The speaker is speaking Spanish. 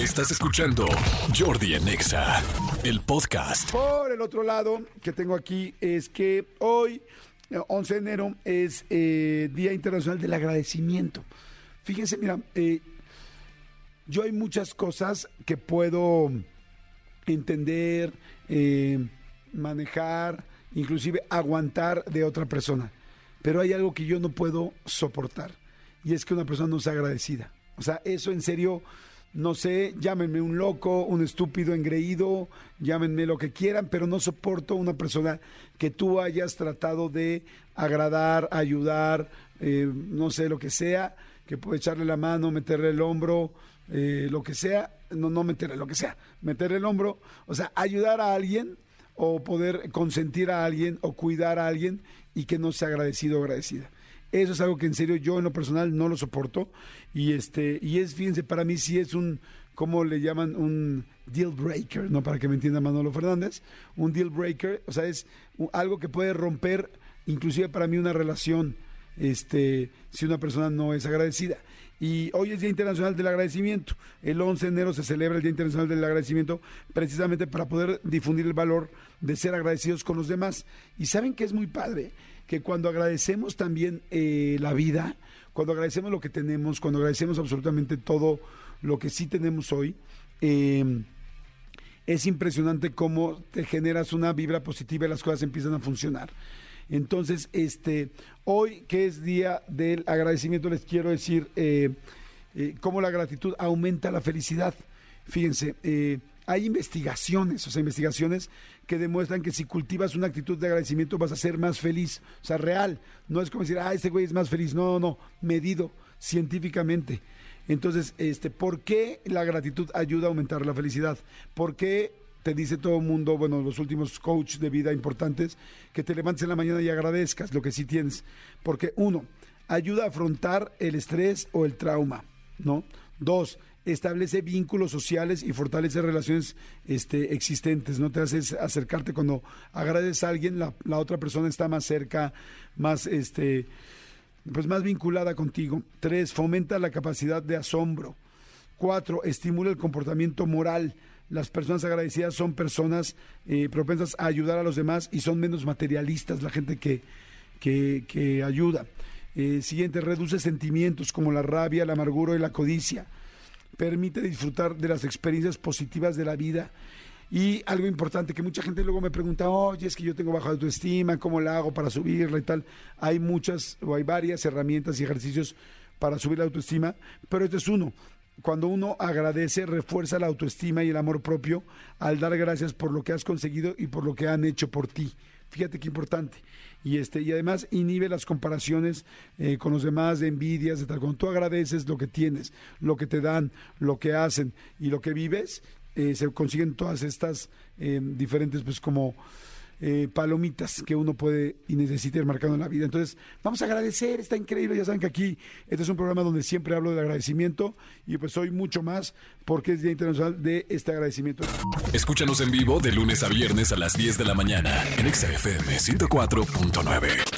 Estás escuchando Jordi Anexa, el podcast. Por el otro lado que tengo aquí es que hoy, eh, 11 de enero, es eh, Día Internacional del Agradecimiento. Fíjense, mira, eh, yo hay muchas cosas que puedo entender, eh, manejar, inclusive aguantar de otra persona. Pero hay algo que yo no puedo soportar y es que una persona no sea agradecida. O sea, eso en serio, no sé, llámenme un loco, un estúpido engreído, llámenme lo que quieran, pero no soporto una persona que tú hayas tratado de agradar, ayudar, eh, no sé, lo que sea, que puede echarle la mano, meterle el hombro, eh, lo que sea, no, no meterle lo que sea, meterle el hombro, o sea, ayudar a alguien o poder consentir a alguien o cuidar a alguien y que no sea agradecido o agradecida. Eso es algo que en serio yo en lo personal no lo soporto. Y este y es fíjense para mí sí es un como le llaman un deal breaker, no para que me entienda Manolo Fernández, un deal breaker, o sea, es algo que puede romper inclusive para mí una relación este si una persona no es agradecida. Y hoy es Día Internacional del Agradecimiento. El 11 de enero se celebra el Día Internacional del Agradecimiento precisamente para poder difundir el valor de ser agradecidos con los demás. Y saben que es muy padre que cuando agradecemos también eh, la vida, cuando agradecemos lo que tenemos, cuando agradecemos absolutamente todo lo que sí tenemos hoy, eh, es impresionante cómo te generas una vibra positiva y las cosas empiezan a funcionar. Entonces, este, hoy que es día del agradecimiento, les quiero decir eh, eh, cómo la gratitud aumenta la felicidad. Fíjense, eh, hay investigaciones, o sea, investigaciones que demuestran que si cultivas una actitud de agradecimiento vas a ser más feliz, o sea, real. No es como decir, ah, este güey es más feliz. No, no, no, medido científicamente. Entonces, este, ¿por qué la gratitud ayuda a aumentar la felicidad? ¿Por qué te dice todo el mundo, bueno, los últimos coach de vida importantes, que te levantes en la mañana y agradezcas lo que sí tienes? Porque uno, ayuda a afrontar el estrés o el trauma, ¿no? Dos, establece vínculos sociales y fortalece relaciones este, existentes, no te haces acercarte cuando agradeces a alguien, la, la otra persona está más cerca, más este pues más vinculada contigo. Tres, fomenta la capacidad de asombro. Cuatro, estimula el comportamiento moral. Las personas agradecidas son personas eh, propensas a ayudar a los demás y son menos materialistas, la gente que, que, ayuda. Eh, siguiente, reduce sentimientos como la rabia, la amargura y la codicia. Permite disfrutar de las experiencias positivas de la vida. Y algo importante que mucha gente luego me pregunta, oye, es que yo tengo baja autoestima, ¿cómo la hago para subirla y tal? Hay muchas o hay varias herramientas y ejercicios para subir la autoestima, pero este es uno. Cuando uno agradece, refuerza la autoestima y el amor propio al dar gracias por lo que has conseguido y por lo que han hecho por ti. Fíjate qué importante. Y este, y además inhibe las comparaciones eh, con los demás, de envidias, de tal. Cuando tú agradeces lo que tienes, lo que te dan, lo que hacen y lo que vives, eh, se consiguen todas estas eh, diferentes, pues como eh, palomitas que uno puede y necesita ir marcando en la vida. Entonces, vamos a agradecer, está increíble. Ya saben que aquí este es un programa donde siempre hablo del agradecimiento y pues hoy mucho más porque es Día Internacional de este agradecimiento. Escúchanos en vivo de lunes a viernes a las 10 de la mañana en Exa FM 104.9.